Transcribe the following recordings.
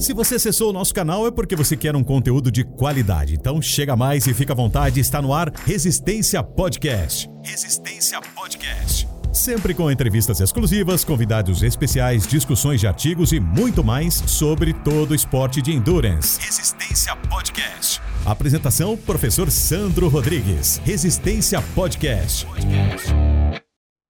Se você acessou o nosso canal é porque você quer um conteúdo de qualidade. Então chega mais e fica à vontade, está no ar Resistência Podcast. Resistência Podcast. Sempre com entrevistas exclusivas, convidados especiais, discussões de artigos e muito mais sobre todo o esporte de endurance. Resistência Podcast. Apresentação: Professor Sandro Rodrigues. Resistência Podcast.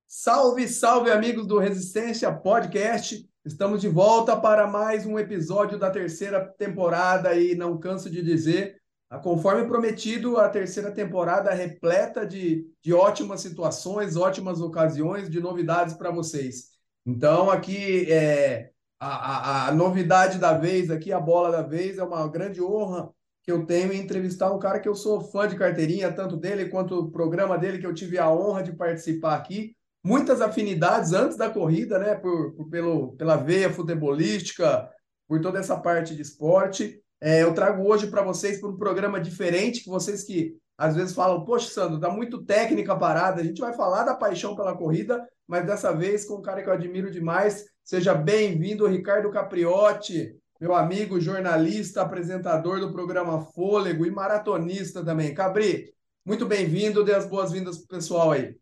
Salve, salve, amigos do Resistência Podcast. Estamos de volta para mais um episódio da terceira temporada e não canso de dizer, conforme prometido, a terceira temporada repleta de, de ótimas situações, ótimas ocasiões, de novidades para vocês. Então, aqui é a, a, a, novidade da vez, aqui a bola da vez, é uma grande honra que eu tenho em entrevistar um cara que eu sou fã de carteirinha, tanto dele quanto o programa dele, que eu tive a honra de participar aqui muitas afinidades antes da corrida, né? Por, por pelo, pela veia futebolística, por toda essa parte de esporte. É, eu trago hoje para vocês para um programa diferente, que vocês que às vezes falam, poxa, Sandro, dá muito técnica parada. A gente vai falar da paixão pela corrida, mas dessa vez com um cara que eu admiro demais. Seja bem-vindo, Ricardo Capriotti, meu amigo jornalista, apresentador do programa Fôlego e maratonista também. Cabri, muito bem-vindo, dê as boas-vindas para o pessoal aí.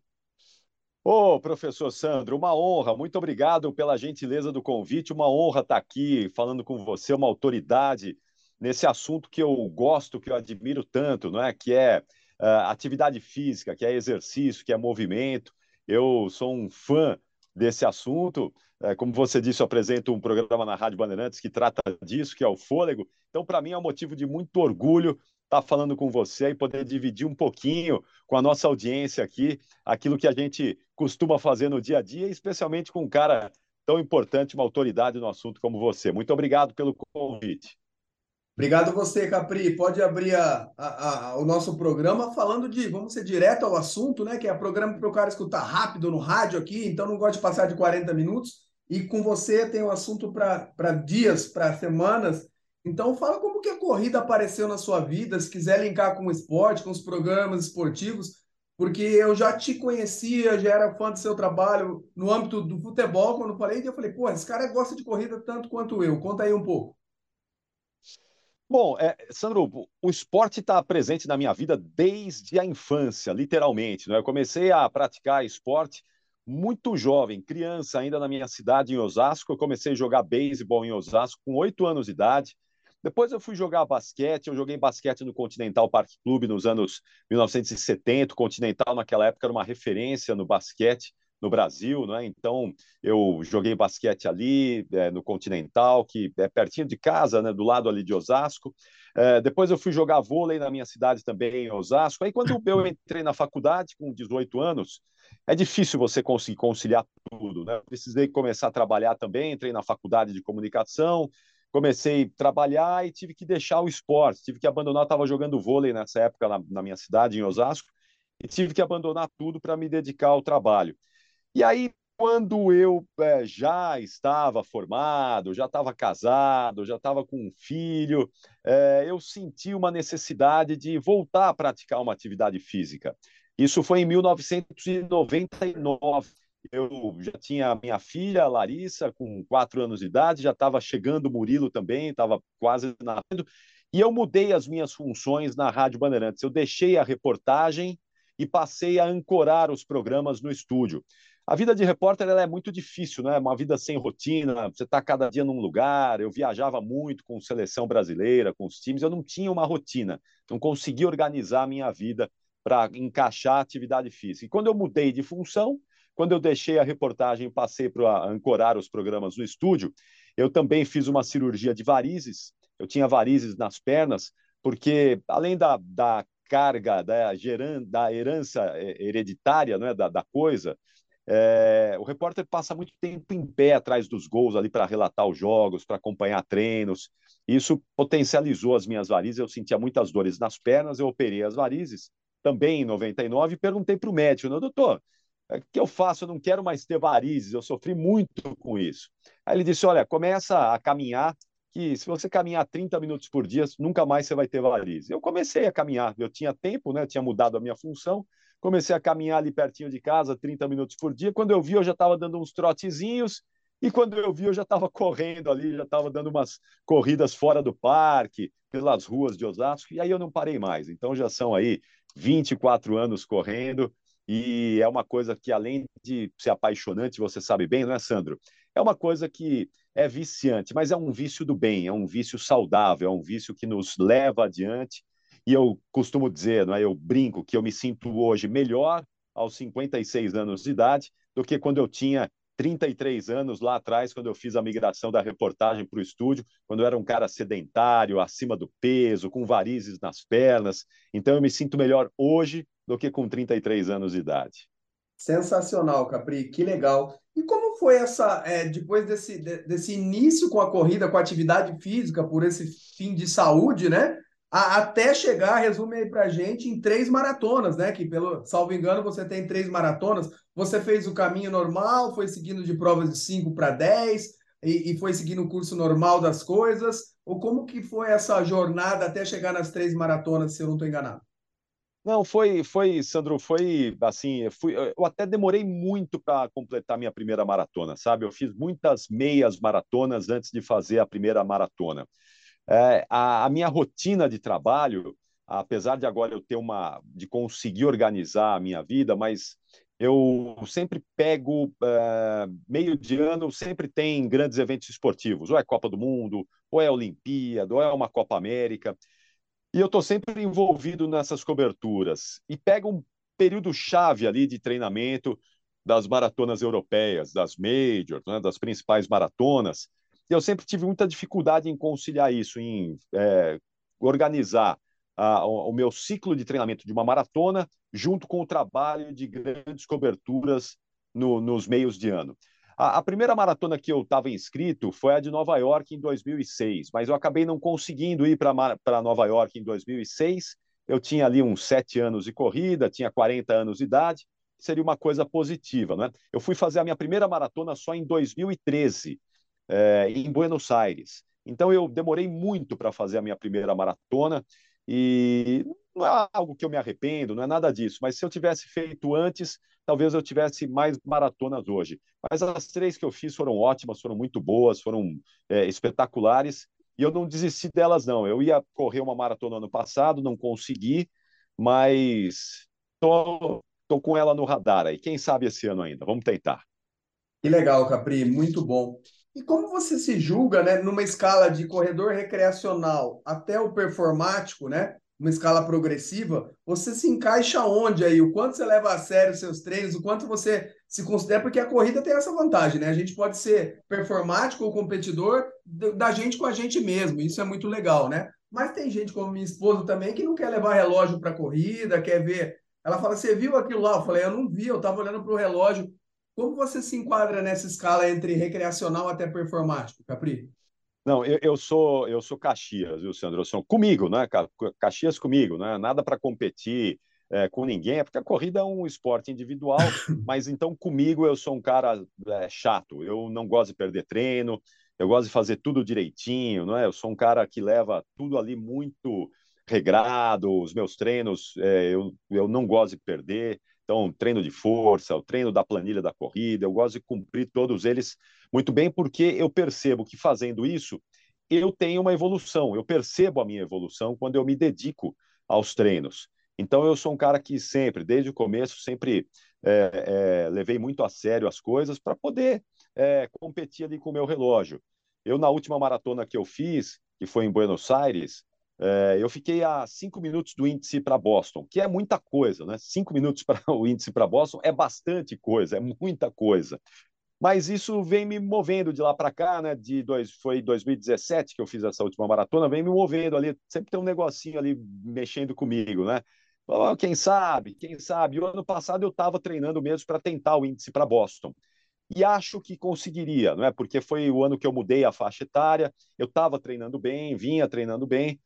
Ô, oh, professor Sandro, uma honra, muito obrigado pela gentileza do convite, uma honra estar aqui falando com você, uma autoridade nesse assunto que eu gosto, que eu admiro tanto, não é? Que é uh, atividade física, que é exercício, que é movimento. Eu sou um fã desse assunto. Uh, como você disse, eu apresento um programa na Rádio Bandeirantes que trata disso, que é o Fôlego. Então, para mim, é um motivo de muito orgulho estar falando com você e poder dividir um pouquinho com a nossa audiência aqui aquilo que a gente costuma fazer no dia a dia, especialmente com um cara tão importante, uma autoridade no assunto como você. Muito obrigado pelo convite. Obrigado você, Capri. Pode abrir a, a, a, o nosso programa falando de, vamos ser direto ao assunto, né? Que é programa para o cara escutar rápido no rádio aqui, então não gosto de passar de 40 minutos. E com você tem um assunto para dias, para semanas. Então fala como que a corrida apareceu na sua vida, se quiser linkar com o esporte, com os programas esportivos, porque eu já te conhecia, já era fã do seu trabalho no âmbito do futebol, quando falei, eu falei, pô, esse cara gosta de corrida tanto quanto eu. Conta aí um pouco. Bom, é, Sandro, o esporte está presente na minha vida desde a infância, literalmente. Né? Eu comecei a praticar esporte muito jovem, criança ainda na minha cidade, em Osasco. Eu comecei a jogar beisebol em Osasco com oito anos de idade. Depois eu fui jogar basquete, eu joguei basquete no Continental Park Club nos anos 1970. O Continental naquela época era uma referência no basquete no Brasil, né? Então eu joguei basquete ali é, no Continental, que é pertinho de casa, né? Do lado ali de Osasco. É, depois eu fui jogar vôlei na minha cidade também, em Osasco. Aí quando eu entrei na faculdade com 18 anos, é difícil você conseguir conciliar tudo, né? precisei começar a trabalhar também, entrei na faculdade de comunicação, comecei a trabalhar e tive que deixar o esporte, tive que abandonar, estava jogando vôlei nessa época na, na, minha cidade, em Osasco, e tive que abandonar tudo para me dedicar ao trabalho. E aí, quando eu é, já estava formado, já estava casado, já estava com um filho, é, eu senti uma necessidade de voltar a praticar uma atividade física. Isso foi em 1999 eu já tinha minha filha, Larissa, com quatro anos de idade, já estava chegando o Murilo também, estava quase nascendo, e eu mudei as minhas funções na Rádio Bandeirantes. Eu deixei a reportagem e passei a ancorar os programas no estúdio. A vida de repórter é muito difícil, né? Uma vida sem rotina, você está cada dia num lugar. Eu viajava muito com seleção brasileira, com os times, eu não tinha uma rotina, não conseguia organizar a minha vida para encaixar a atividade física. E quando eu mudei de função, quando eu deixei a reportagem e passei para ancorar os programas no estúdio, eu também fiz uma cirurgia de varizes. Eu tinha varizes nas pernas, porque além da, da carga da, geran, da herança é, hereditária né, da, da coisa, é, o repórter passa muito tempo em pé atrás dos gols ali para relatar os jogos, para acompanhar treinos. Isso potencializou as minhas varizes. Eu sentia muitas dores nas pernas, eu operei as varizes também em 99 e perguntei para o médico, doutor, o é, que eu faço? Eu não quero mais ter varizes, eu sofri muito com isso. Aí ele disse: Olha, começa a caminhar, que se você caminhar 30 minutos por dia, nunca mais você vai ter varizes. Eu comecei a caminhar, eu tinha tempo, né? tinha mudado a minha função, comecei a caminhar ali pertinho de casa, 30 minutos por dia. Quando eu vi, eu já estava dando uns trotezinhos E quando eu vi, eu já estava correndo ali, já estava dando umas corridas fora do parque, pelas ruas de Osasco, e aí eu não parei mais. Então já são aí 24 anos correndo, e é uma coisa que, além de ser apaixonante, você sabe bem, não é, Sandro? É uma coisa que é viciante, mas é um vício do bem, é um vício saudável, é um vício que nos leva adiante. E eu costumo dizer, não é? eu brinco que eu me sinto hoje melhor aos 56 anos de idade do que quando eu tinha 33 anos lá atrás, quando eu fiz a migração da reportagem para o estúdio, quando eu era um cara sedentário, acima do peso, com varizes nas pernas. Então eu me sinto melhor hoje do que com 33 anos de idade. Sensacional, Capri, que legal. E como foi essa, é, depois desse, desse início com a corrida, com a atividade física, por esse fim de saúde, né? A, até chegar, resume aí pra gente, em três maratonas, né? Que, pelo salvo engano, você tem três maratonas. Você fez o caminho normal, foi seguindo de provas de 5 para 10 e, e, foi seguindo o curso normal das coisas? Ou como que foi essa jornada até chegar nas três maratonas, se eu não estou enganado? Não, foi, foi, Sandro, foi assim, fui, eu até demorei muito para completar minha primeira maratona, sabe? Eu fiz muitas meias maratonas antes de fazer a primeira maratona. É, a, a minha rotina de trabalho, apesar de agora eu ter uma, de conseguir organizar a minha vida, mas eu sempre pego uh, meio de ano, sempre tem grandes eventos esportivos, ou é Copa do Mundo, ou é Olimpíada, ou é uma Copa América. E eu estou sempre envolvido nessas coberturas. E pega um período chave ali de treinamento das maratonas europeias, das majors, né, das principais maratonas. E eu sempre tive muita dificuldade em conciliar isso, em é, organizar a, o meu ciclo de treinamento de uma maratona junto com o trabalho de grandes coberturas no, nos meios de ano. A, a primeira maratona que eu estava inscrito foi a de Nova York em 2006, mas eu acabei não conseguindo ir para Nova York em 2006. Eu tinha ali uns sete anos de corrida, tinha 40 anos de idade, seria uma coisa positiva. Né? Eu fui fazer a minha primeira maratona só em 2013, é, eh, em Buenos Aires. Então eu demorei muito para fazer a minha primeira maratona e não é algo que eu me arrependo, não é nada disso, mas se eu tivesse feito antes, talvez eu tivesse mais maratonas hoje. Mas as três que eu fiz foram ótimas, foram muito boas, foram é, espetaculares, e eu não desisti delas, não. Eu ia correr uma maratona ano passado, não consegui, mas tô, tô com ela no radar aí. Quem sabe esse ano ainda? Vamos tentar. Que legal, Capri, muito bom. E como você se julga, né, numa escala de corredor recreacional até o performático, né, uma escala progressiva, você se encaixa onde aí? O quanto você leva a sério os seus treinos, o quanto você se considera, porque a corrida tem essa vantagem, né? A gente pode ser performático ou competidor da gente com a gente mesmo, isso é muito legal, né? Mas tem gente como minha esposa também que não quer levar relógio para corrida, quer ver. Ela fala: Você viu aquilo lá? Eu falei: Eu não vi, eu estava olhando para o relógio. Como você se enquadra nessa escala entre recreacional até performático, Capri? Não, eu, eu, sou eu sou Caxias, viu, Sandro? Eu sou comigo, né? Caxias comigo, né? Nada para competir é, com ninguém, é porque a corrida é um esporte individual, mas então comigo eu sou um cara é, chato. Eu não gosto de perder treino, eu gosto de fazer tudo direitinho, não é? Eu sou um cara que leva tudo ali muito regrado, os meus treinos é, eu, eu não gosto de perder. Então, treino de força, o treino da planilha da corrida, eu gosto de cumprir todos eles muito bem, porque eu percebo que fazendo isso, eu tenho uma evolução, eu percebo a minha evolução quando eu me dedico aos treinos. Então, eu sou um cara que sempre, desde o começo, sempre é, é, levei muito a sério as coisas para poder é, competir ali com o meu relógio. Eu, na última maratona que eu fiz, que foi em Buenos Aires, é, eu fiquei a cinco minutos do índice para Boston, que é muita coisa, né? Cinco minutos para o índice para Boston é bastante coisa, é muita coisa. Mas isso vem me movendo de lá para cá, né? De dois, foi 2017 que eu fiz essa última maratona, vem me movendo ali. Sempre tem um negocinho ali mexendo comigo, né? Oh, quem sabe, quem sabe. O ano passado eu estava treinando mesmo para tentar o índice para Boston e acho que conseguiria, não é? Porque foi o ano que eu mudei a faixa etária, eu estava treinando bem, vinha treinando bem,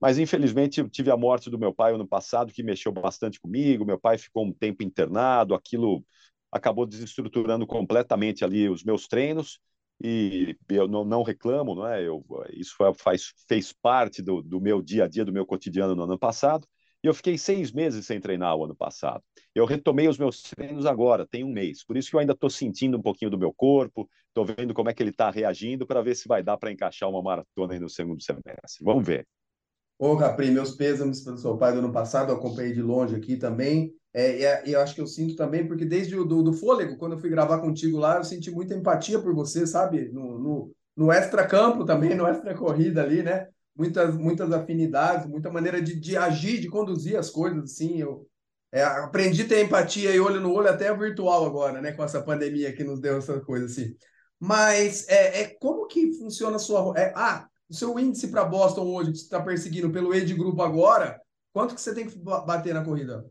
mas infelizmente eu tive a morte do meu pai ano passado, que mexeu bastante comigo. Meu pai ficou um tempo internado, aquilo acabou desestruturando completamente ali os meus treinos. E eu não, não reclamo, não é? Eu, isso faz, fez parte do, do meu dia a dia, do meu cotidiano no ano passado. E eu fiquei seis meses sem treinar o ano passado. Eu retomei os meus treinos agora, tem um mês. Por isso que eu ainda estou sentindo um pouquinho do meu corpo, estou vendo como é que ele está reagindo para ver se vai dar para encaixar uma maratona aí no segundo semestre. Vamos ver. Ô, Capri, meus pêsames pelo seu pai do ano passado, eu acompanhei de longe aqui também. É, e, eu acho que eu sinto também, porque desde o do, do fôlego, quando eu fui gravar contigo lá, eu senti muita empatia por você, sabe? No, no, no extra-campo também, no extra-corrida ali, né? Muitas, muitas afinidades, muita maneira de, de agir, de conduzir as coisas, assim. Eu é, aprendi a ter empatia e olho no olho até virtual agora, né? Com essa pandemia que nos deu essa coisa, assim. Mas é, é como que funciona a sua... É, ah, o seu índice para Boston hoje, que você está perseguindo pelo E de grupo agora, quanto que você tem que bater na corrida?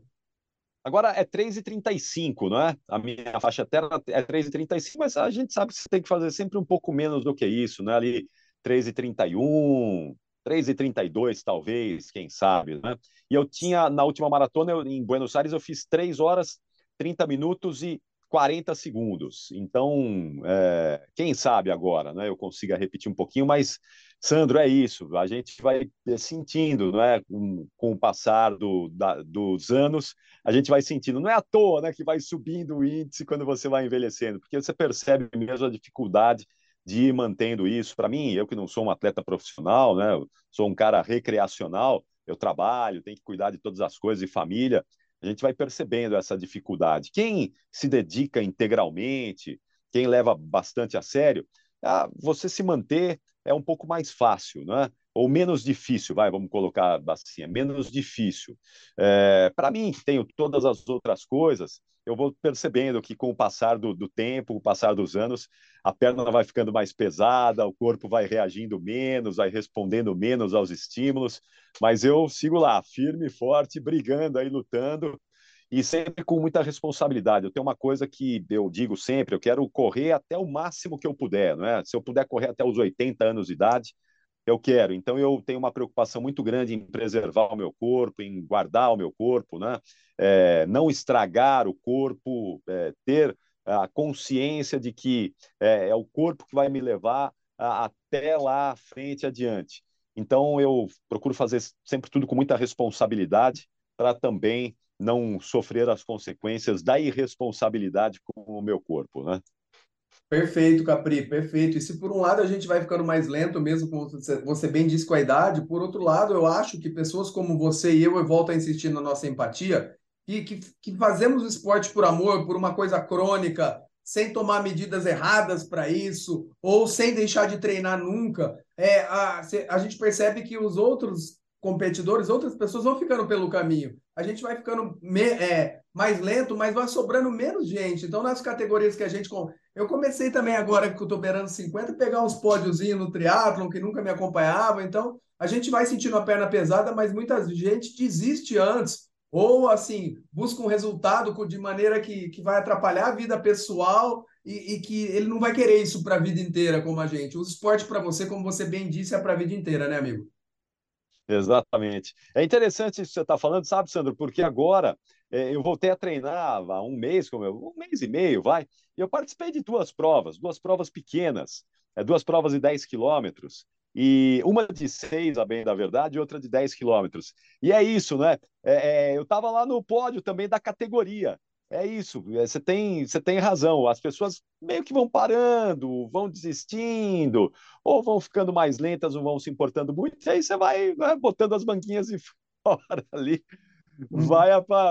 Agora é 3,35, não é? A minha faixa terra é 3,35, mas a gente sabe que você tem que fazer sempre um pouco menos do que isso, né? Ali 3,31, 3,32 talvez, quem sabe, né? E eu tinha, na última maratona eu, em Buenos Aires, eu fiz 3 horas, 30 minutos e 40 segundos. Então, é, quem sabe agora, né? Eu consiga repetir um pouquinho, mas Sandro, é isso. A gente vai sentindo, não é? Com, com o passar do, da, dos anos, a gente vai sentindo. Não é à toa, né, que vai subindo o índice quando você vai envelhecendo, porque você percebe mesmo a dificuldade de ir mantendo isso. Para mim, eu que não sou um atleta profissional, né? Sou um cara recreacional. Eu trabalho, tenho que cuidar de todas as coisas de família. A gente vai percebendo essa dificuldade. Quem se dedica integralmente, quem leva bastante a sério, ah, você se manter é um pouco mais fácil, né? ou menos difícil, vai, vamos colocar assim, é menos difícil. É, Para mim, que tenho todas as outras coisas, eu vou percebendo que com o passar do, do, tempo, o passar dos anos, a perna vai ficando mais pesada, o corpo vai reagindo menos, vai respondendo menos aos estímulos, mas eu sigo lá, firme forte, brigando aí, lutando, e sempre com muita responsabilidade. Eu tenho uma coisa que eu digo sempre, eu quero correr até o máximo que eu puder, não é? Se eu puder correr até os 80 anos de idade, eu quero. Então eu tenho uma preocupação muito grande em preservar o meu corpo, em guardar o meu corpo, né? É, não estragar o corpo, é, ter a consciência de que é, é, o corpo que vai me levar a, até lá frente adiante. Então eu procuro fazer sempre tudo com muita responsabilidade para também não sofrer as consequências da irresponsabilidade com o meu corpo, né? Perfeito, Capri, perfeito. E se por um lado a gente vai ficando mais lento, mesmo como você bem disse com a idade, por outro lado, eu acho que pessoas como você e eu, eu volto a insistir na nossa empatia, e que, que fazemos esporte por amor, por uma coisa crônica, sem tomar medidas erradas para isso, ou sem deixar de treinar nunca, é, a, a gente percebe que os outros competidores, outras pessoas vão ficando pelo caminho. A gente vai ficando me, é, mais lento, mas vai sobrando menos gente. Então, nas categorias que a gente. Eu comecei também agora que eu estou beirando 50, pegar uns pódiozinhos no triatlon que nunca me acompanhava. Então, a gente vai sentindo a perna pesada, mas muita gente desiste antes. Ou, assim, busca um resultado de maneira que, que vai atrapalhar a vida pessoal e, e que ele não vai querer isso para a vida inteira, como a gente. O esporte para você, como você bem disse, é para a vida inteira, né, amigo? Exatamente. É interessante isso que você está falando, sabe, Sandro? Porque agora é, eu voltei a treinar há um mês, como eu, um mês e meio, vai. E eu participei de duas provas, duas provas pequenas, é, duas provas de 10 quilômetros. E uma de seis, a bem da verdade, e outra de 10 quilômetros. E é isso, né? É, é, eu estava lá no pódio também da categoria. É isso, é, você tem, você tem razão. As pessoas meio que vão parando, vão desistindo, ou vão ficando mais lentas, não vão se importando muito, e aí você vai, vai botando as banquinhas de fora ali, uhum. vai,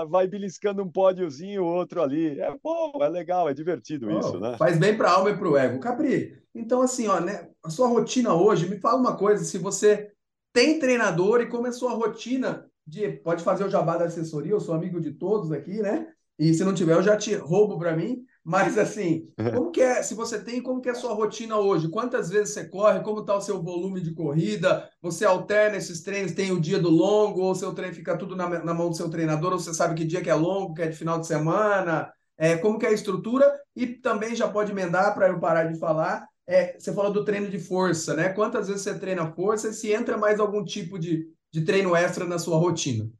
vai beliscando um pódiozinho, outro ali. É bom, é legal, é divertido oh, isso, né? Faz bem para a alma e para o ego. Capri, então assim, ó, né, a sua rotina hoje, me fala uma coisa, se você tem treinador e começou a rotina de, pode fazer o jabá da assessoria, eu sou amigo de todos aqui, né? E se não tiver, eu já te roubo para mim. Mas assim, como que é, se você tem, como que é a sua rotina hoje? Quantas vezes você corre? Como está o seu volume de corrida? Você alterna esses treinos? Tem o dia do longo? Ou o seu treino fica tudo na, na mão do seu treinador? Ou você sabe que dia que é longo, que é de final de semana? É, como que é a estrutura? E também já pode emendar para eu parar de falar. É, você falou do treino de força, né? Quantas vezes você treina força e se entra mais algum tipo de, de treino extra na sua rotina?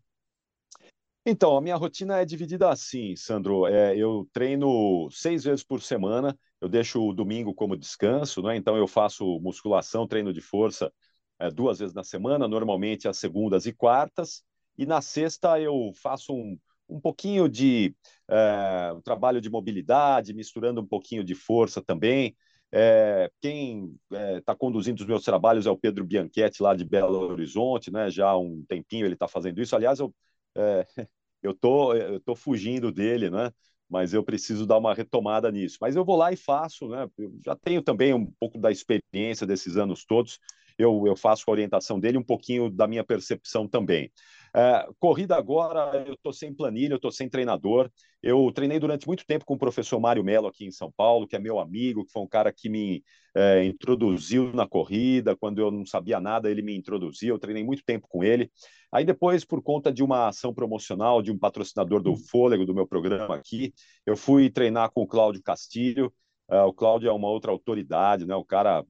Então, a minha rotina é dividida assim, Sandro. É, eu treino seis vezes por semana, eu deixo o domingo como descanso, né? então eu faço musculação, treino de força é, duas vezes na semana, normalmente às segundas e quartas, e na sexta eu faço um, um pouquinho de é, um trabalho de mobilidade, misturando um pouquinho de força também. É, quem está é, conduzindo os meus trabalhos é o Pedro Bianchetti, lá de Belo Horizonte, né? já há um tempinho ele está fazendo isso. Aliás, eu é, eu tô, eu tô fugindo dele, né? Mas eu preciso dar uma retomada nisso. Mas eu vou lá e faço, né? Eu já tenho também um pouco da experiência desses anos todos. Eu, eu faço a orientação dele, um pouquinho da minha percepção também. É, corrida agora, eu estou sem planilha, eu estou sem treinador. Eu treinei durante muito tempo com o professor Mário Melo aqui em São Paulo, que é meu amigo, que foi um cara que me é, introduziu na corrida. Quando eu não sabia nada, ele me introduziu. Eu treinei muito tempo com ele. Aí depois, por conta de uma ação promocional de um patrocinador do Fôlego, do meu programa aqui, eu fui treinar com o Cláudio Castilho. Uh, o Cláudio é uma outra autoridade, né? O cara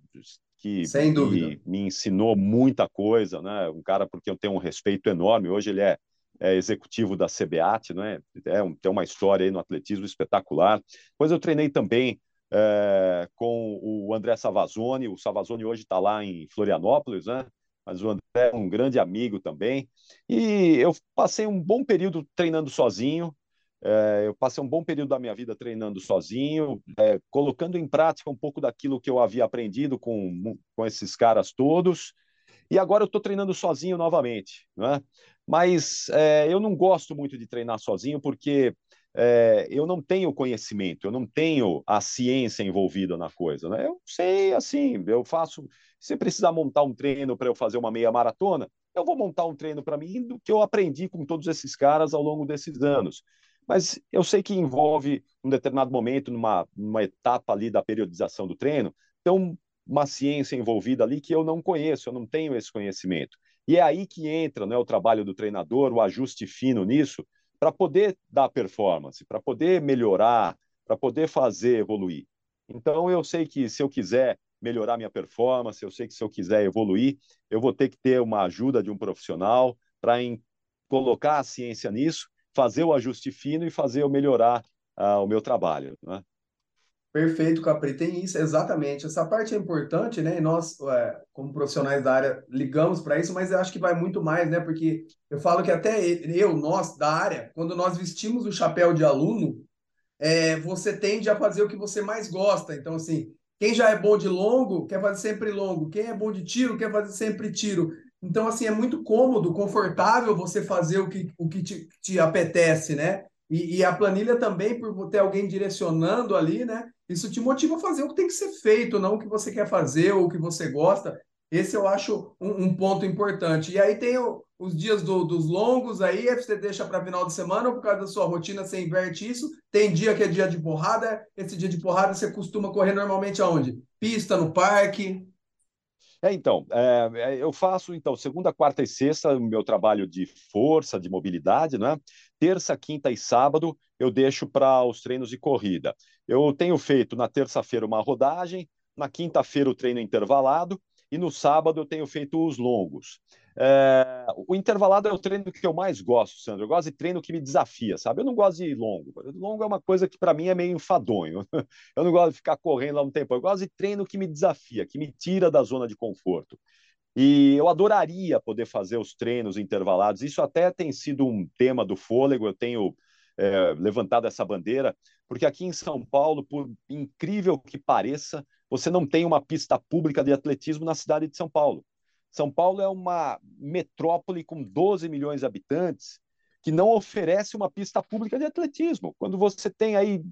que Sem dúvida. Me, me, ensinou muita coisa, né? Um cara porque eu tenho um respeito enorme. Hoje ele é, é executivo da CBAT, né? É um, tem uma história aí no atletismo espetacular. Depois eu treinei também é, com o André Savazone. O Savazone hoje está lá em Florianópolis, né? Mas o André é um grande amigo também. E eu passei um bom período treinando sozinho. É, eu passei um bom período da minha vida treinando sozinho, é, colocando em prática um pouco daquilo que eu havia aprendido com, com esses caras todos. E agora eu estou treinando sozinho novamente. Né? Mas é, eu não gosto muito de treinar sozinho porque eu não tenho conhecimento, eu não tenho a ciência envolvida na coisa. Né? Eu sei, assim, eu faço. Se precisar montar um treino para eu fazer uma meia maratona, eu vou montar um treino para mim do que eu aprendi com todos esses caras ao longo desses anos mas eu sei que envolve um determinado momento, numa, numa etapa ali da periodização do treino, então uma ciência envolvida ali que eu não conheço, eu não tenho esse conhecimento. E é aí que entra né, o trabalho do treinador, o ajuste fino nisso, para poder dar performance, para poder melhorar, para poder fazer evoluir. Então eu sei que se eu quiser melhorar minha performance, eu sei que se eu quiser evoluir, eu vou ter que ter uma ajuda de um profissional para colocar a ciência nisso fazer o ajuste fino e fazer eu melhorar uh, o meu trabalho. Né? Perfeito, Capri. Tem isso, exatamente. Essa parte é importante, né? E nós, é, como profissionais da área, ligamos para isso, mas eu acho que vai muito mais, né? Porque eu falo que até eu, nós da área, quando nós vestimos o chapéu de aluno, é, você tende a fazer o que você mais gosta. Então, assim, quem já é bom de longo, quer fazer sempre longo. Quem é bom de tiro, quer fazer sempre tiro. Então, assim, é muito cômodo, confortável você fazer o que, o que te, te apetece, né? E, e, a planilha também, por ter alguém direcionando ali, né? Isso te motiva a fazer o que tem que ser feito, não o que você quer fazer ou o que você gosta. Esse eu acho um, um ponto importante. E aí tem o, os dias do, dos longos aí, você deixa para final de semana ou por causa da sua rotina você inverte isso. Tem dia que é dia de porrada, esse dia de porrada você costuma correr normalmente aonde? Pista, no parque? É, então, é, eu faço então segunda, quarta e sexta o meu trabalho de força, de mobilidade, né? Terça, quinta e sábado eu deixo para os treinos de corrida. Eu tenho feito na terça-feira uma rodagem, na quinta-feira o treino intervalado e no sábado eu tenho feito os longos. É, o intervalado é o treino que eu mais gosto, Sandro. Eu gosto de treino que me desafia, sabe? Eu não gosto de longo. Longo é uma coisa que para mim é meio enfadonho. Eu não gosto de ficar correndo lá um tempo. Eu gosto de treino que me desafia, que me tira da zona de conforto. E eu adoraria poder fazer os treinos intervalados. Isso até tem sido um tema do fôlego. Eu tenho é, levantado essa bandeira, porque aqui em São Paulo, por incrível que pareça, você não tem uma pista pública de atletismo na cidade de São Paulo. São Paulo é uma metrópole com 12 milhões de habitantes que não oferece uma pista pública de atletismo. Quando você tem aí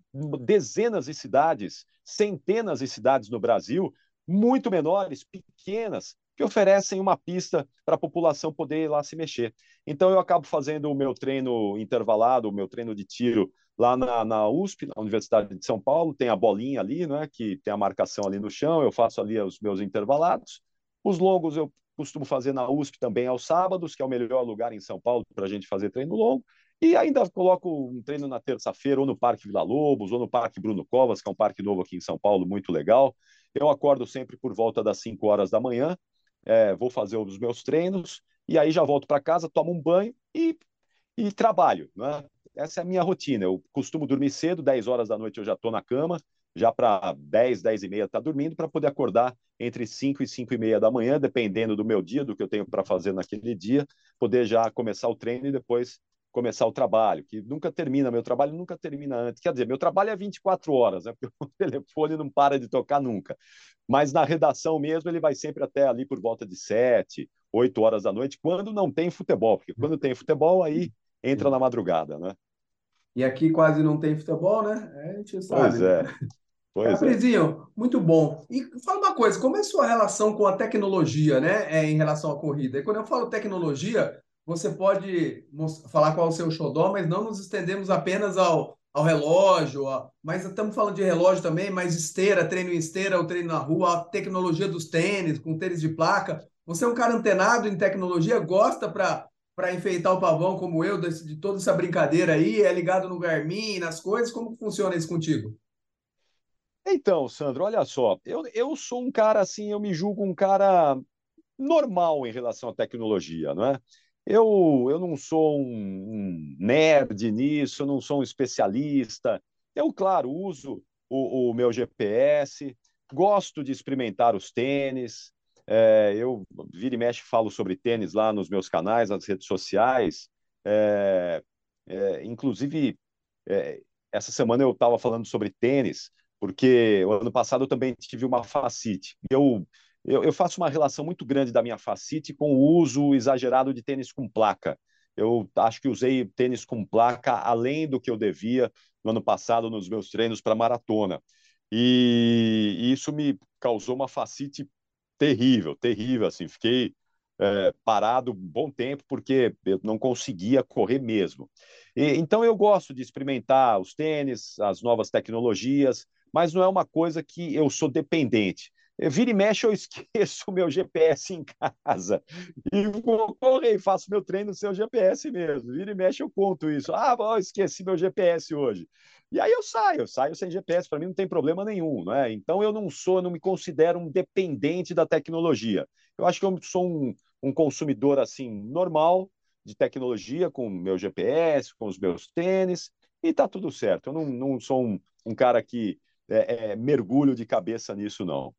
dezenas de cidades, centenas de cidades no Brasil, muito menores, pequenas, que oferecem uma pista para a população poder ir lá se mexer. Então eu acabo fazendo o meu treino intervalado, o meu treino de tiro lá na, na USP, na Universidade de São Paulo, tem a bolinha ali, né, que tem a marcação ali no chão, eu faço ali os meus intervalados. Os longos eu costumo fazer na USP também aos sábados, que é o melhor lugar em São Paulo para a gente fazer treino longo. E ainda coloco um treino na terça-feira, ou no Parque Vila Lobos, ou no Parque Bruno Covas, que é um parque novo aqui em São Paulo, muito legal. Eu acordo sempre por volta das 5 horas da manhã, é, vou fazer os meus treinos, e aí já volto para casa, tomo um banho e, e trabalho. Né? Essa é a minha rotina. Eu costumo dormir cedo, 10 horas da noite eu já estou na cama, já para 10, 10 e meia estar tá dormindo, para poder acordar entre 5 e 5 e meia da manhã, dependendo do meu dia, do que eu tenho para fazer naquele dia, poder já começar o treino e depois começar o trabalho, que nunca termina, meu trabalho nunca termina antes. Quer dizer, meu trabalho é 24 horas, né? Porque o telefone não para de tocar nunca. Mas na redação mesmo, ele vai sempre até ali por volta de 7, 8 horas da noite, quando não tem futebol, porque quando tem futebol, aí entra na madrugada, né? E aqui quase não tem futebol, né? É, a gente sabe. Pois é. Pois é. muito bom. E fala uma coisa, como é a sua relação com a tecnologia, né, é, em relação à corrida? E quando eu falo tecnologia, você pode falar qual é o seu xodó, mas não nos estendemos apenas ao, ao relógio, mas estamos falando de relógio também, mas esteira, treino em esteira, o treino na rua, a tecnologia dos tênis, com tênis de placa. Você é um cara antenado em tecnologia, gosta para para enfeitar o pavão como eu, de toda essa brincadeira aí, é ligado no Garmin, nas coisas, como funciona isso contigo? Então, Sandro, olha só, eu, eu sou um cara assim, eu me julgo um cara normal em relação à tecnologia, não é? Eu, eu não sou um, um nerd nisso, eu não sou um especialista. Eu, claro, uso o, o meu GPS, gosto de experimentar os tênis. É, eu vira e mexe falo sobre tênis lá nos meus canais, nas redes sociais. É, é, inclusive, essa semana eu estava falando sobre tênis porque o ano passado eu também tive uma facite. Eu, eu, eu, faço uma relação muito grande da minha facite com o uso exagerado de tênis com placa. Eu acho que usei tênis com placa além do que eu devia no ano passado nos meus treinos para maratona. E, e, isso me causou uma facite terrível, terrível. Assim, fiquei é, parado um bom tempo porque eu não conseguia correr mesmo. E, então eu gosto de experimentar os tênis, as novas tecnologias mas não é uma coisa que eu sou dependente. Vira e mexe, eu esqueço o meu GPS em casa. E vou correr faço meu treino sem o GPS mesmo. Vira e mexe, eu conto isso. Ah, bom, esqueci meu GPS hoje. E aí eu saio, eu saio sem GPS, para mim não tem problema nenhum, né? Então eu não sou, não me considero um dependente da tecnologia. Eu acho que eu sou um, um consumidor assim normal de tecnologia, com meu GPS, com os meus tênis, e tá tudo certo. Eu não, não sou um, um cara que é, é, mergulho de cabeça nisso, não.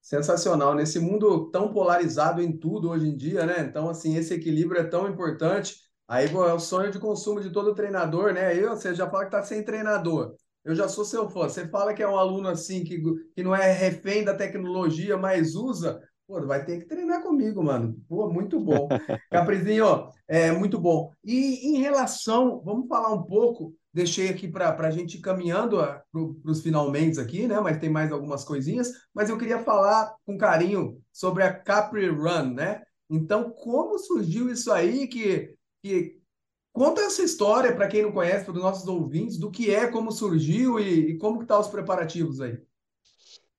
Sensacional. Nesse mundo tão polarizado em tudo hoje em dia, né? Então, assim, esse equilíbrio é tão importante. Aí é o sonho de consumo de todo treinador, né? Eu, você já fala que tá sem treinador. Eu já sou seu fã. Você fala que é um aluno assim, que, que não é refém da tecnologia, mas usa. Pô, vai ter que treinar comigo, mano. Pô, muito bom. Caprizinho, é muito bom. E em relação, vamos falar um pouco Deixei aqui para a gente ir caminhando para os finalmente aqui, né? Mas tem mais algumas coisinhas. Mas eu queria falar com carinho sobre a Capri Run, né? Então, como surgiu isso aí? Que, que conta essa história para quem não conhece, para os nossos ouvintes, do que é, como surgiu e, e como que tá os preparativos aí.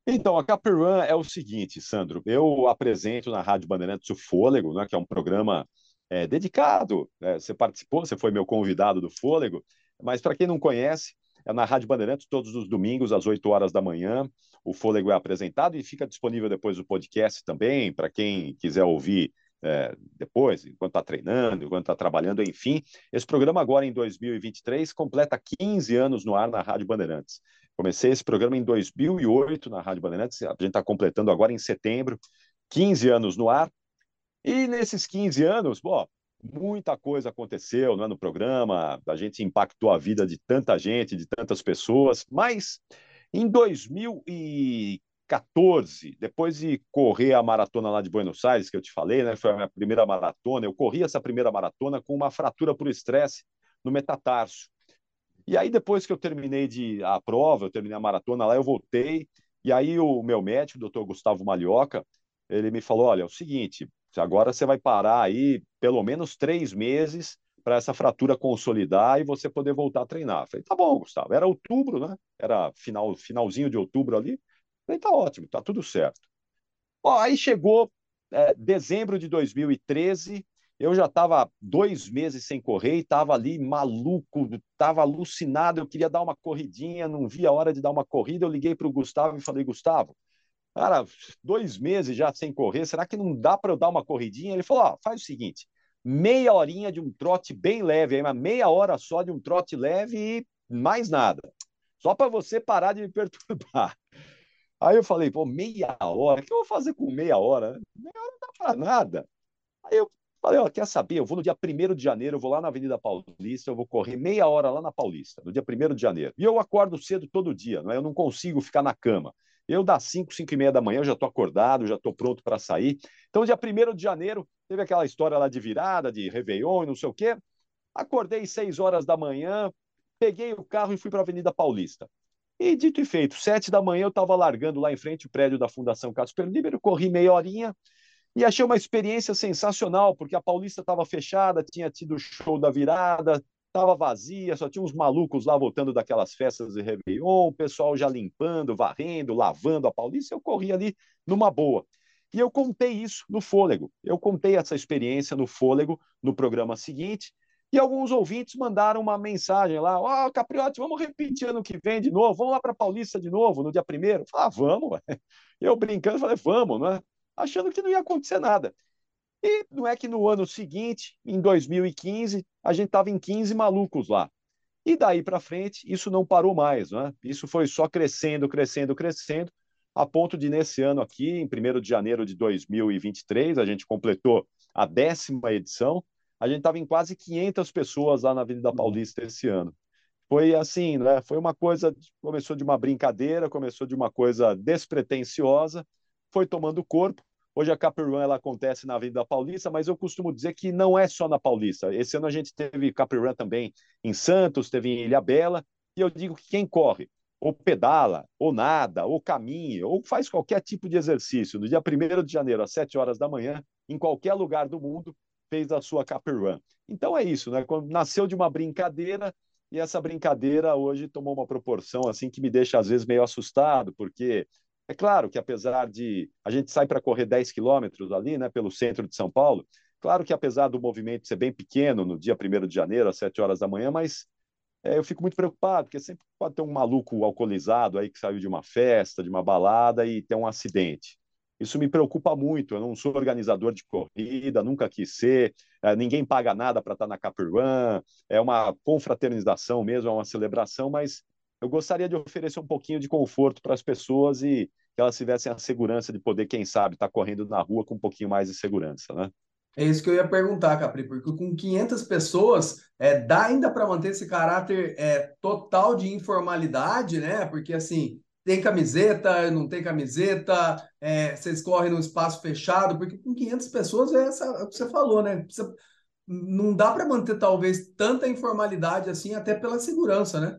Então, a Capri Run é o seguinte, Sandro. Eu apresento na Rádio Bandeirantes o Fôlego, né? Que é um programa é, dedicado. Né? Você participou, você foi meu convidado do Fôlego. Mas para quem não conhece, é na Rádio Bandeirantes, todos os domingos, às 8 horas da manhã. O Fôlego é apresentado e fica disponível depois do podcast também, para quem quiser ouvir é, depois, enquanto está treinando, enquanto está trabalhando, enfim. Esse programa, agora em 2023, completa 15 anos no ar na Rádio Bandeirantes. Comecei esse programa em 2008 na Rádio Bandeirantes, a gente está completando agora em setembro, 15 anos no ar. E nesses 15 anos, bom, muita coisa aconteceu né, no programa, a gente impactou a vida de tanta gente, de tantas pessoas, mas em 2014, depois de correr a maratona lá de Buenos Aires, que eu te falei, né, foi a minha primeira maratona, eu corri essa primeira maratona com uma fratura por estresse no metatarso. E aí, depois que eu terminei de, a prova, eu terminei a maratona lá, eu voltei, e aí o meu médico, o doutor Gustavo Malhoca, ele me falou, olha, é o seguinte, Agora você vai parar aí pelo menos três meses para essa fratura consolidar e você poder voltar a treinar. Falei, tá bom, Gustavo. Era outubro, né? Era final, finalzinho de outubro ali. Falei, tá ótimo, tá tudo certo. Bom, aí chegou é, dezembro de 2013, eu já estava dois meses sem correr, estava ali maluco, estava alucinado, eu queria dar uma corridinha, não via a hora de dar uma corrida. Eu liguei para o Gustavo e falei, Gustavo, Cara, dois meses já sem correr, será que não dá para eu dar uma corridinha? Ele falou: ó, faz o seguinte, meia horinha de um trote bem leve, aí, uma meia hora só de um trote leve e mais nada. só para você parar de me perturbar. Aí eu falei, pô, meia hora? O que eu vou fazer com meia hora? Meia hora não dá para nada. Aí eu falei, ó, quer saber? Eu vou no dia 1 de janeiro, eu vou lá na Avenida Paulista, eu vou correr meia hora lá na Paulista, no dia 1 de janeiro. E eu acordo cedo todo dia, não é? eu não consigo ficar na cama. Eu, das 5, 5 e meia da manhã, eu já estou acordado, já estou pronto para sair. Então, dia 1 de janeiro, teve aquela história lá de virada, de Réveillon e não sei o quê. Acordei 6 horas da manhã, peguei o carro e fui para a Avenida Paulista. E dito e feito, sete da manhã eu estava largando lá em frente o prédio da Fundação Casper Libero, corri meia horinha e achei uma experiência sensacional, porque a Paulista estava fechada, tinha tido o show da virada, estava vazia, só tinha uns malucos lá voltando daquelas festas de Réveillon, o pessoal já limpando, varrendo, lavando a Paulista, eu corri ali numa boa. E eu contei isso no Fôlego. Eu contei essa experiência no Fôlego no programa seguinte, e alguns ouvintes mandaram uma mensagem lá: Ó, oh, Capriotti, vamos repetir ano que vem de novo, vamos lá para Paulista de novo, no dia primeiro. Falei, ah, vamos. Eu brincando, falei, vamos, né? Achando que não ia acontecer nada. E não é que no ano seguinte, em 2015, a gente estava em 15 malucos lá. E daí para frente, isso não parou mais, né? Isso foi só crescendo, crescendo, crescendo, a ponto de nesse ano aqui, em 1 de janeiro de 2023, a gente completou a décima edição a gente estava em quase 500 pessoas lá na Avenida uhum. Paulista esse ano. Foi assim, né? Foi uma coisa, começou de uma brincadeira, começou de uma coisa despretensiosa, foi tomando corpo. Hoje a Capri ela acontece na Avenida Paulista, mas eu costumo dizer que não é só na Paulista. Esse ano a gente teve Capri também em Santos, teve em Ilha Bela, e eu digo que quem corre, ou pedala, ou nada, ou caminha, ou faz qualquer tipo de exercício, no dia 1 de janeiro, às 7 horas da manhã, em qualquer lugar do mundo, fez a sua Capper Run. Então é isso, né? Nasceu de uma brincadeira e essa brincadeira hoje tomou uma proporção assim que me deixa às vezes meio assustado, porque é claro que apesar de a gente sai para correr 10 quilômetros ali, né, pelo centro de São Paulo, claro que apesar do movimento ser bem pequeno no dia 1 de janeiro às 7 horas da manhã, mas é, eu fico muito preocupado, porque sempre pode ter um maluco alcoolizado aí que saiu de uma festa, de uma balada e tem um acidente. Isso me preocupa muito. Eu não sou organizador de corrida, nunca quis ser. É, ninguém paga nada para estar tá na Capri Run. É uma confraternização mesmo, é uma celebração, mas eu gostaria de oferecer um pouquinho de conforto para as pessoas e que elas tivessem a segurança de poder, quem sabe, estar tá correndo na rua com um pouquinho mais de segurança, né? É isso que eu ia perguntar, Capri, porque com 500 pessoas, é, dá ainda para manter esse caráter é, total de informalidade, né? Porque, assim, tem camiseta, não tem camiseta, é, vocês correm num espaço fechado, porque com 500 pessoas é, essa, é o que você falou, né? Precisa, não dá para manter talvez tanta informalidade assim, até pela segurança, né?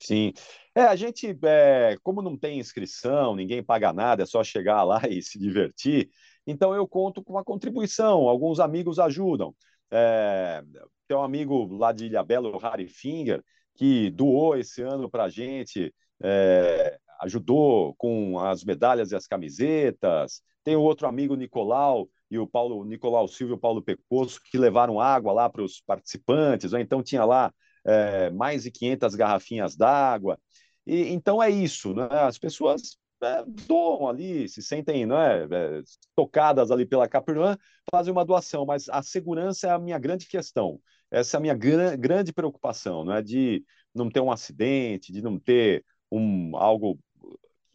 Sim. É, a gente, é, como não tem inscrição, ninguém paga nada, é só chegar lá e se divertir. Então eu conto com uma contribuição, alguns amigos ajudam. É, tem um amigo lá de Ilhabela, o Harry Finger, que doou esse ano para a gente é, ajudou com as medalhas e as camisetas. Tem outro amigo Nicolau e o Paulo Nicolau Silva e o Paulo Pecoso que levaram água lá para os participantes. Né? Então tinha lá é, mais de 500 garrafinhas d'água. E então é isso, né? As pessoas é, doam ali, se sentem né, é, tocadas ali pela Capirã, fazem uma doação, mas a segurança é a minha grande questão. Essa é a minha gr grande preocupação, né? De não ter um acidente, de não ter um, algo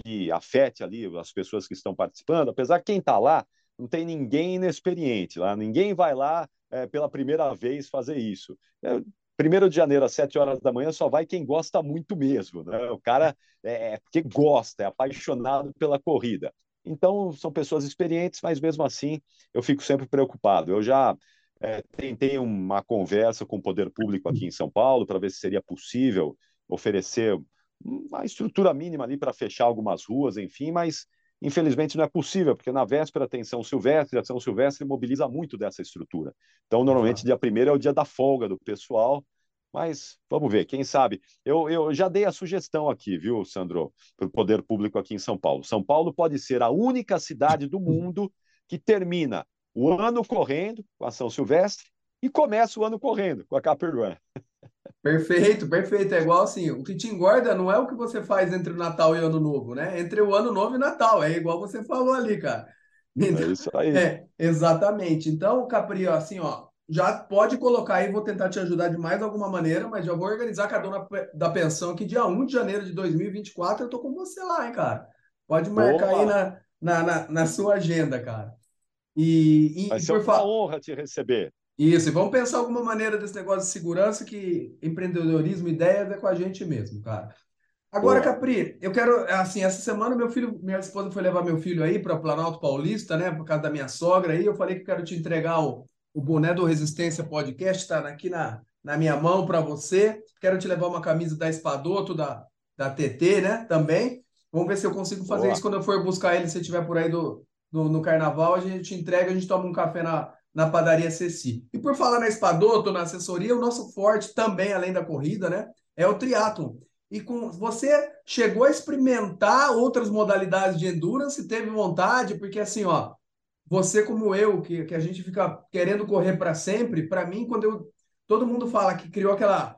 que afete ali as pessoas que estão participando, apesar que quem está lá não tem ninguém inexperiente lá, ninguém vai lá é, pela primeira vez fazer isso. É, primeiro de janeiro, às sete horas da manhã, só vai quem gosta muito mesmo. Né? O cara é, é porque gosta, é apaixonado pela corrida. Então, são pessoas experientes, mas mesmo assim eu fico sempre preocupado. Eu já é, tentei uma conversa com o poder público aqui em São Paulo para ver se seria possível oferecer uma estrutura mínima ali para fechar algumas ruas, enfim, mas infelizmente não é possível, porque na véspera tem São Silvestre, a São Silvestre mobiliza muito dessa estrutura. Então, normalmente, dia primeiro é o dia da folga do pessoal, mas vamos ver, quem sabe. Eu, eu já dei a sugestão aqui, viu, Sandro, para o poder público aqui em São Paulo. São Paulo pode ser a única cidade do mundo que termina o ano correndo com a São Silvestre e começa o ano correndo com a Caperuã. Perfeito, perfeito. É igual assim, o que te engorda não é o que você faz entre o Natal e o Ano Novo, né? Entre o Ano Novo e o Natal, é igual você falou ali, cara. Então, é isso aí. É, exatamente. Então, Capri, assim, ó, já pode colocar aí, vou tentar te ajudar de mais alguma maneira, mas já vou organizar com a dona da pensão que dia 1 de janeiro de 2024 eu tô com você lá, hein, cara. Pode marcar Opa. aí na, na, na, na, sua agenda, cara. E, e Vai ser uma honra te receber. Isso, e vamos pensar alguma maneira desse negócio de segurança que empreendedorismo, ideias é com a gente mesmo, cara. Agora, Boa. Capri, eu quero, assim, essa semana meu filho, minha esposa foi levar meu filho aí para Planalto Paulista, né, por causa da minha sogra aí, eu falei que eu quero te entregar o, o boné do Resistência Podcast, está aqui na, na minha mão para você. Quero te levar uma camisa da Espadoto, da, da TT, né, também. Vamos ver se eu consigo fazer Boa. isso quando eu for buscar ele, se estiver por aí do, do, no carnaval, a gente entrega, a gente toma um café na, na padaria Ceci. E por falar na Espadoto, na assessoria, o nosso forte também, além da corrida, né, é o triatlon. E com você chegou a experimentar outras modalidades de endurance, teve vontade, porque assim, ó, você como eu, que, que a gente fica querendo correr para sempre, para mim, quando eu todo mundo fala que criou aquela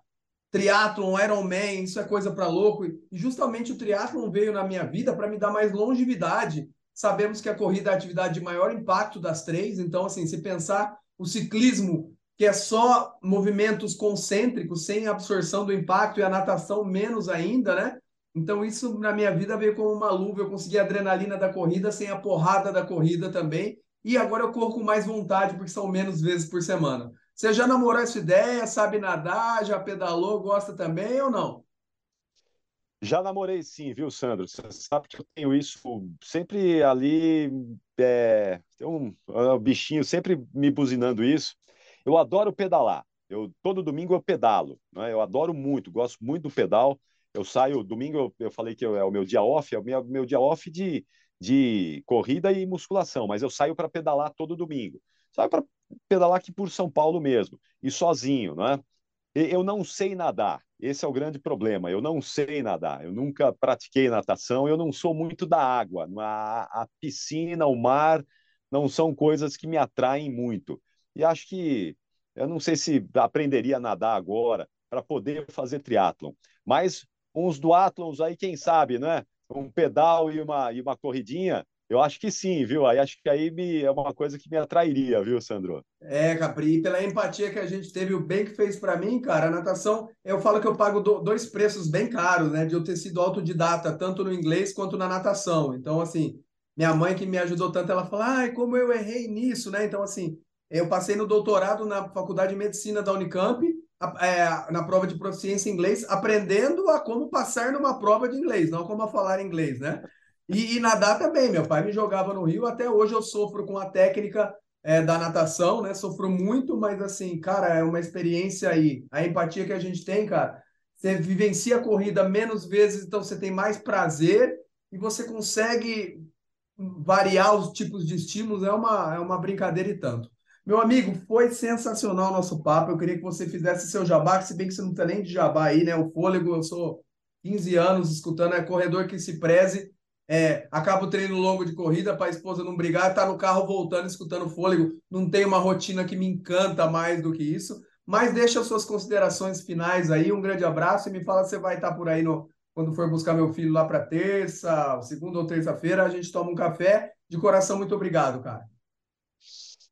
triatlon, Ironman, isso é coisa para louco, e justamente o triatlon veio na minha vida para me dar mais longevidade. Sabemos que a corrida é a atividade de maior impacto das três, então assim, se pensar o ciclismo que é só movimentos concêntricos, sem absorção do impacto, e a natação menos ainda, né? Então, isso na minha vida veio como uma luva. Eu consegui a adrenalina da corrida sem a porrada da corrida também. E agora eu corro com mais vontade, porque são menos vezes por semana. Você já namorou essa ideia? Sabe nadar? Já pedalou? Gosta também ou não? Já namorei sim, viu, Sandro? Você sabe que eu tenho isso sempre ali. É, tem um, um bichinho sempre me buzinando isso. Eu adoro pedalar. Eu, todo domingo eu pedalo. Né? Eu adoro muito, gosto muito do pedal. Eu saio, domingo eu, eu falei que é o meu dia off, é o meu, meu dia off de, de corrida e musculação, mas eu saio para pedalar todo domingo. Saio para pedalar aqui por São Paulo mesmo, e sozinho, né? Eu não sei nadar, esse é o grande problema. Eu não sei nadar, eu nunca pratiquei natação, eu não sou muito da água. A, a piscina, o mar, não são coisas que me atraem muito. E acho que eu não sei se aprenderia a nadar agora para poder fazer triatlon, mas uns duatlons aí, quem sabe, né? Um pedal e uma, e uma corridinha, eu acho que sim, viu? Aí acho que aí me, é uma coisa que me atrairia, viu, Sandro? É, Capri, e pela empatia que a gente teve, o bem que fez para mim, cara, a natação, eu falo que eu pago do, dois preços bem caros, né? De eu ter sido autodidata, tanto no inglês quanto na natação. Então, assim, minha mãe que me ajudou tanto, ela falou, ai, como eu errei nisso, né? Então, assim, eu passei no doutorado na Faculdade de Medicina da Unicamp, é, na prova de proficiência em inglês, aprendendo a como passar numa prova de inglês, não como a falar inglês, né? E, e nadar também. Meu pai me jogava no rio, até hoje eu sofro com a técnica é, da natação, né? Sofro muito, mas assim, cara, é uma experiência aí. A empatia que a gente tem, cara, você vivencia a corrida menos vezes, então você tem mais prazer e você consegue variar os tipos de estímulos, é uma, é uma brincadeira e tanto. Meu amigo, foi sensacional o nosso papo. Eu queria que você fizesse seu jabá, se bem que você não tem nem de jabá aí, né? O fôlego, eu sou 15 anos escutando, é corredor que se preze. É, acaba o treino longo de corrida para a esposa não brigar, tá no carro voltando, escutando fôlego. Não tem uma rotina que me encanta mais do que isso. Mas deixa as suas considerações finais aí. Um grande abraço e me fala se você vai estar por aí no, quando for buscar meu filho lá para terça, segunda ou terça-feira. A gente toma um café. De coração, muito obrigado, cara.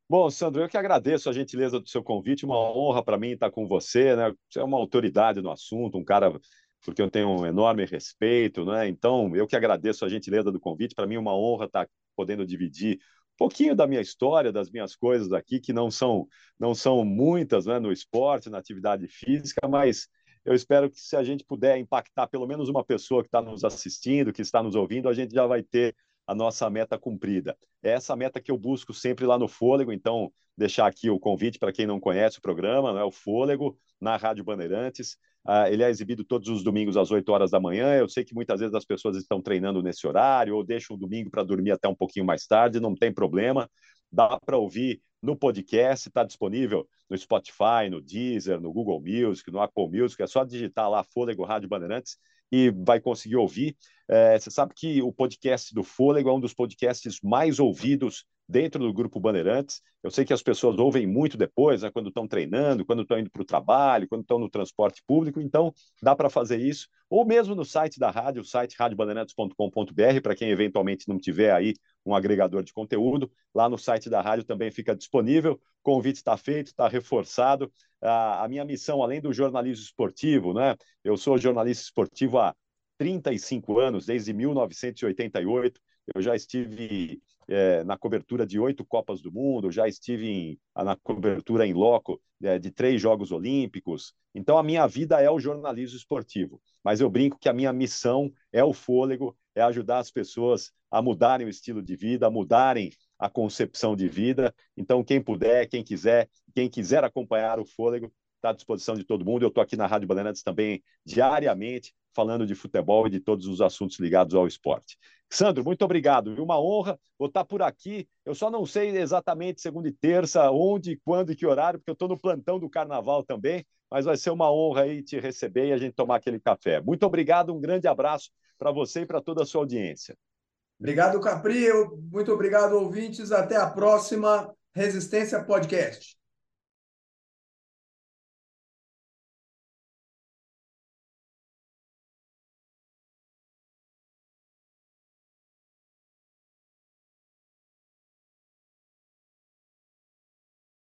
Bom, Sandro, eu que agradeço a gentileza do seu convite, uma honra para mim estar com você, né? Você é uma autoridade no assunto, um cara porque eu tenho um enorme respeito, né? Então, eu que agradeço a gentileza do convite, para mim é uma honra estar podendo dividir um pouquinho da minha história, das minhas coisas aqui, que não são não são muitas, né, no esporte, na atividade física, mas eu espero que se a gente puder impactar pelo menos uma pessoa que está nos assistindo, que está nos ouvindo, a gente já vai ter a nossa meta cumprida. É essa meta que eu busco sempre lá no Fôlego, então deixar aqui o convite para quem não conhece o programa, né, o Fôlego, na Rádio Bandeirantes. Uh, ele é exibido todos os domingos às 8 horas da manhã. Eu sei que muitas vezes as pessoas estão treinando nesse horário ou deixam o domingo para dormir até um pouquinho mais tarde, não tem problema. Dá para ouvir no podcast, está disponível no Spotify, no Deezer, no Google Music, no Apple Music. É só digitar lá Fôlego Rádio Bandeirantes e vai conseguir ouvir. É, você sabe que o podcast do Fôlego é um dos podcasts mais ouvidos dentro do Grupo Bandeirantes. Eu sei que as pessoas ouvem muito depois, né, quando estão treinando, quando estão indo para o trabalho, quando estão no transporte público, então dá para fazer isso, ou mesmo no site da rádio, o site radiobandeirantes.com.br, para quem eventualmente não tiver aí um agregador de conteúdo, lá no site da rádio também fica disponível, o convite está feito, está reforçado. A, a minha missão, além do jornalismo esportivo, né, eu sou jornalista esportivo há 35 anos, desde 1988, eu já estive é, na cobertura de oito Copas do Mundo, já estive em, na cobertura em loco é, de três Jogos Olímpicos. Então, a minha vida é o jornalismo esportivo. Mas eu brinco que a minha missão é o fôlego, é ajudar as pessoas a mudarem o estilo de vida, a mudarem a concepção de vida. Então, quem puder, quem quiser, quem quiser acompanhar o fôlego, está à disposição de todo mundo. Eu estou aqui na Rádio Bandeirantes também diariamente, falando de futebol e de todos os assuntos ligados ao esporte. Sandro, muito obrigado. Uma honra. Vou estar por aqui. Eu só não sei exatamente segunda e terça, onde, quando e que horário, porque eu estou no plantão do carnaval também. Mas vai ser uma honra aí te receber e a gente tomar aquele café. Muito obrigado, um grande abraço para você e para toda a sua audiência. Obrigado, Capri. Muito obrigado, ouvintes. Até a próxima Resistência Podcast.